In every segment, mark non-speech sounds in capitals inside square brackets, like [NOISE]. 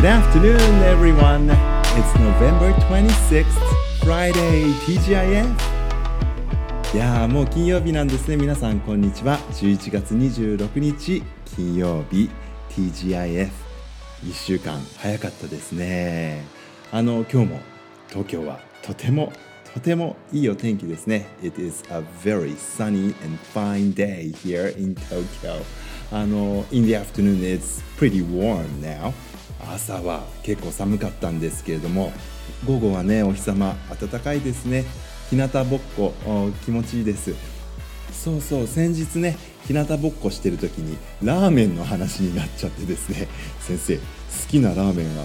Good afternoon, everyone. It's November 26th, Friday, TGIF. いやーもう金曜日なんですね。皆さん、こんにちは。11月26日、金曜日、TGIF。1週間早かったですね。あの、今日も東京はとてもとてもいいお天気ですね。It is a very sunny and fine day here in Tokyo. あの、in the afternoon it's pretty warm now. 朝は結構寒かったんですけれども午後はねお日様暖かいですね。日向ぼっこ気持ちいいです。そうそう先日ね日向ぼっこしてる時にラーメンの話になっちゃってですね。[LAUGHS] 先生好きなラーメンは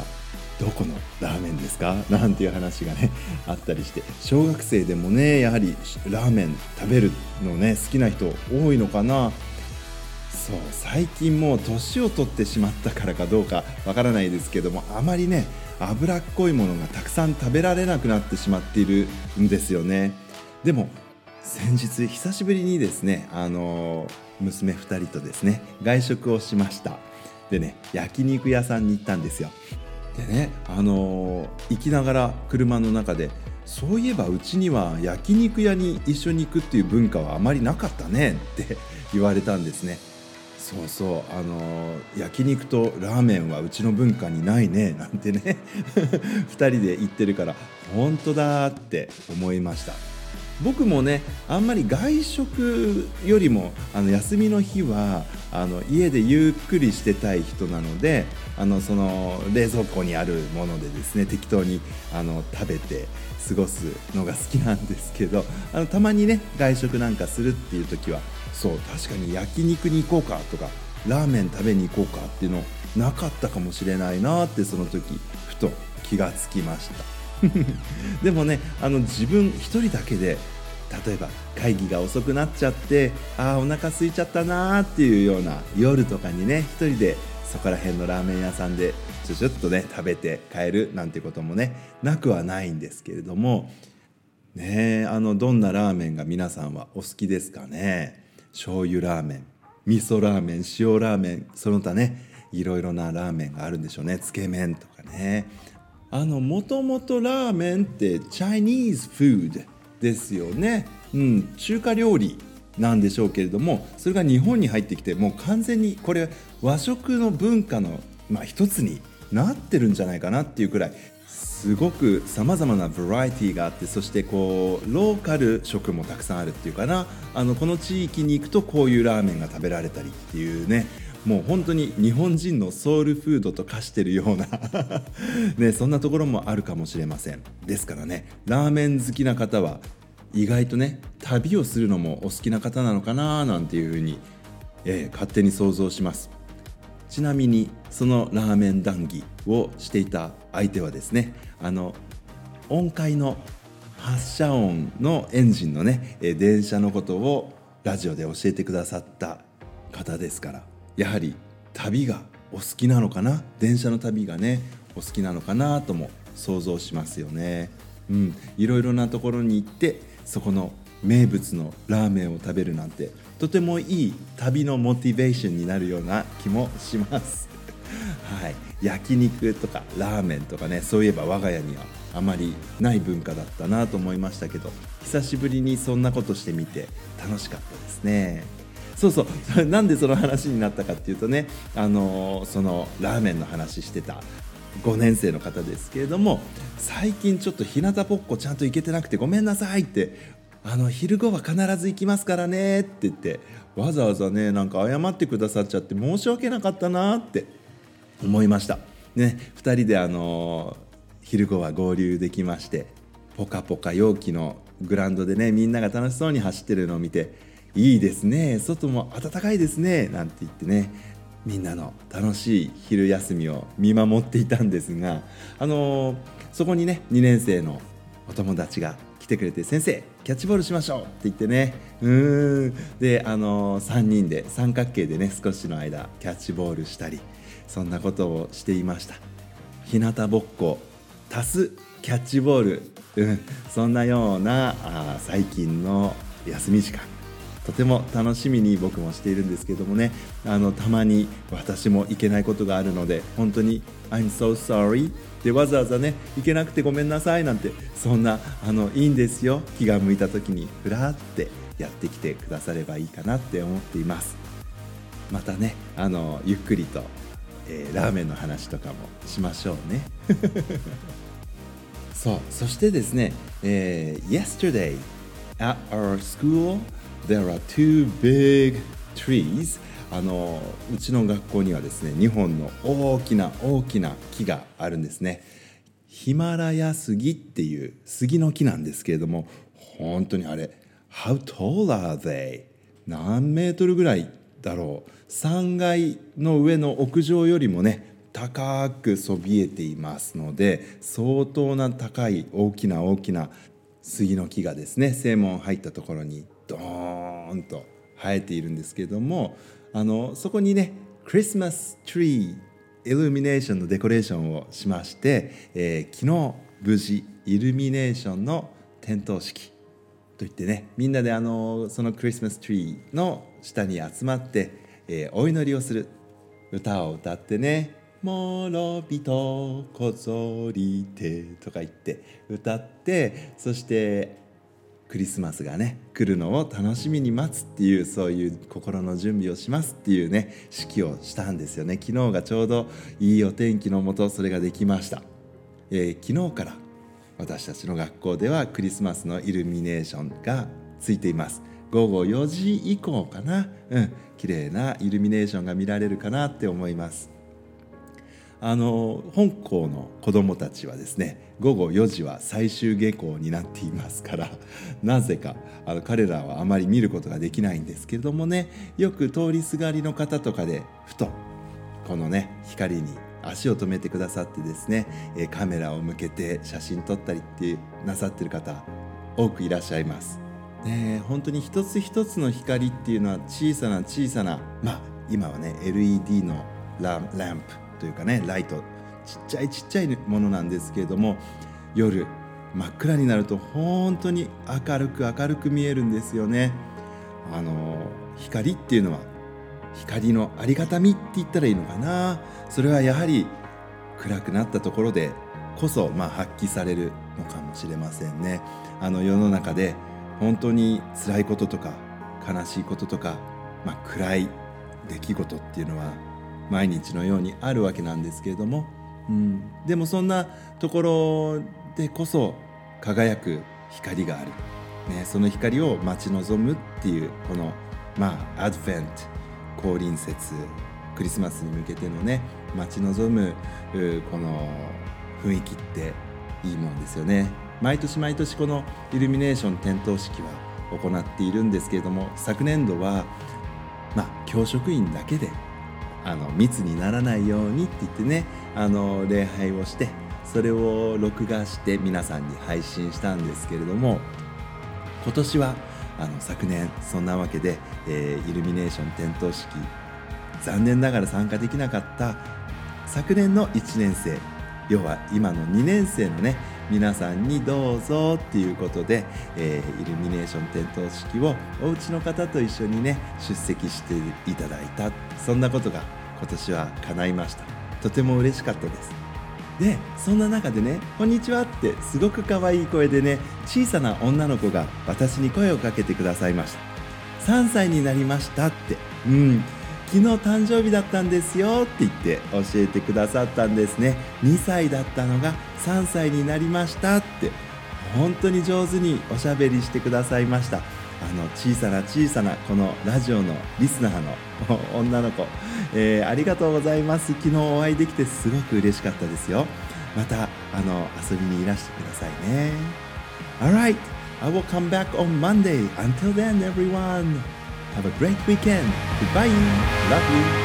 どこのラーメンですか？なんていう話がねあったりして。小学生でもねやはりラーメン食べるのね好きな人多いのかな？そう最近もう年を取ってしまったからかどうかわからないですけどもあまりね脂っこいものがたくさん食べられなくなってしまっているんですよね。でも先日久しぶりにですねあの娘2人とですね外食をしました。でね焼肉屋さんに行ったんですよ。でねあの行きながら車の中でそういえばうちには焼肉屋に一緒に行くっていう文化はあまりなかったねって言われたんですね。そうそう。あの焼肉とラーメンはうちの文化にないね。[LAUGHS] なんてね。[LAUGHS] 2人で言ってるから本当だって思いました。僕もねあんまり外食よりもあの休みの日はあの家でゆっくりしてたい人なのであのその冷蔵庫にあるものでですね適当にあの食べて過ごすのが好きなんですけどあのたまにね外食なんかするっていう時はそう確かに焼肉に行こうかとかラーメン食べに行こうかっていうのなかったかもしれないなってその時ふと気がつきました。[LAUGHS] でもねあの自分一人だけで例えば会議が遅くなっちゃってああお腹空いちゃったなーっていうような夜とかにね一人でそこら辺のラーメン屋さんでちょちょっとね食べて帰るなんてこともねなくはないんですけれどもねあのどんなラーメンが皆さんはお好きですかね？醤油ラーメン味噌ラーメン塩ラーメンその他ねいろいろなラーメンがあるんでしょうね。つけ麺とかね。あのもともとラーメンってチャイニーズフードですよね、うん、中華料理なんでしょうけれどもそれが日本に入ってきてもう完全にこれ和食の文化の、まあ、一つになってるんじゃないかなっていうくらいすごくさまざまなバラエティーがあってそしてこうローカル食もたくさんあるっていうかな。あのこの地域に行くとこういうラーメンが食べられたりっていうね。もう本当に日本人のソウルフードと化してるような [LAUGHS] ね、そんなところもあるかもしれません。ですからねラーメン好きな方は意外とね旅をするのもお好きな方なのかななんていうふうに、えー、勝手に想像します。ちなみにそのラーメン談義をしていた相手はですねあの音階の発射音のエンジンのね電車のことをラジオで教えてくださった方ですからやはり旅がお好きなのかな？電車の旅がねお好きなのかなとも想像しますよね。うん、いろいろなところに行ってそこの名物のラーメンを食べるなんてとてもいい旅のモチベーションになるような気もします。[LAUGHS] はい、焼肉とかラーメンとかねそういえば我が家にはあまりない文化だったなと思いましたけど久しぶりにそんなことしてみて楽しかったですね。そうそう [LAUGHS] なんでその話になったかっていうとねあのそのラーメンの話してた5年生の方ですけれども最近ちょっと日向ぼっこちゃんと行けてなくてごめんなさいってあの昼後は必ず行きますからねって言ってわざわざねなんか謝ってくださっちゃって申し訳なかったなって思いました。ね、2人であの昼後は合流できましてポカポカ陽気のグラウンドでねみんなが楽しそうに走ってるのを見ていいですね外も暖かいですねなんて言ってねみんなの楽しい昼休みを見守っていたんですがあのそこにね2年生のお友達が来てくれて先生キャッチボールしましょうって言ってねうんであの3人で三角形でね少しの間キャッチボールしたりそんなことをしていました。日向ぼっこ足すキャッチボール、うん、そんなようなあ最近の休み時間。とても楽しみに僕もしているんですけどもね。あのたまに私も行けないことがあるので本当に「I'm so sorry」でわざわざね行けなくてごめんなさいなんてそんなあのいいんですよ。気が向いた時にふらってやってきてくださればいいかなって思っています。またねあのゆっくりと、えー、ラーメンの話とかもしましょうね。[LAUGHS] そうそしてですね、えー、Yesterday at our school there are two big trees. あのうちの学校にはですね2本の大きな大きな木があるんですね。ヒマラヤ杉っていう杉の木なんですけれども本当にあれ How tall are they? 何メートルぐらいだろう3階の上の屋上よりもね高くそびえていますので相当な高い大きな大きな杉の木がですね正門入ったところにドーンと生えているんですけどもあのそこにねクリスマスツリーイルミネーションのデコレーションをしまして、えー、昨日無事イルミネーションの点灯式といってねみんなであのそのクリスマスツリーの下に集まって、えー、お祈りをする歌を歌ってね「もろびとこぞりて」とか言って歌ってそしてクリスマスがね来るのを楽しみに待つっていうそういう心の準備をしますっていうね式をしたんですよね。昨日がちょうどいいお天気のもとそれができました、えー、昨日から私たちの学校ではクリスマスのイルミネーションがついています。午後4時以降かな。うん。綺麗なイルミネーションが見られるかなって思います。あの本校の子どもたちはですね午後4時は最終下校になっていますから [LAUGHS] なぜかあの彼らはあまり見ることができないんですけれどもねよく通りすがりの方とかでふとこのね光に足を止めてくださってですねカメラを向けて写真撮ったりってなさってる方多くいらっしゃいます。ね、本当に一つ一つの光っていうのは小さな小さなまあ今はね LED のランプというかねライトちっちゃいちっちゃいものなんですけれども夜真っ暗になると本当に明るく明るく見えるんですよね。あの光っていうのは光のありがたみって言ったらいいのかな。それはやはり暗くなったところでこそ、まあ、発揮されるのかもしれませんね。あの世の中で本当に辛いこととか悲しいこととか、まあ、暗い出来事っていうのは毎日のようにあるわけなんですけれども、うん、でもそんなところでこそ輝く光がある、ね、その光を待ち望むっていうこのまあアドベント降臨節クリスマスに向けてのね待ち望むこの雰囲気っていいもんですよね。毎年毎年このイルミネーション点灯式は行っているんですけれども昨年度はまあ教職員だけであの密にならないようにって言ってねあの礼拝をしてそれを録画して皆さんに配信したんですけれども今年はあの昨年そんなわけで、えー、イルミネーション点灯式残念ながら参加できなかった昨年の1年生要は今の2年生のね皆さんにどうぞっていうことで、えー、イルミネーション点灯式をお家の方と一緒にね出席していただいた。そんなことが今年は叶いました。とても嬉しかったです。でそんな中でね「こんにちは」ってすごく可愛い声でね小さな女の子が私に声をかけてくださいました3歳になりましたってうん昨日誕生日だったんですよって言って教えてくださったんですね2歳だったのが3歳になりましたって本当に上手におしゃべりしてくださいました。あの小さな小さなこのラジオのリスナーの女の子、えー、ありがとうございます昨日お会いできてすごく嬉しかったですよまたあの遊びにいらしてくださいね Alright I will come back on Monday until then everyone Have a great weekend. Goodbye. Love you.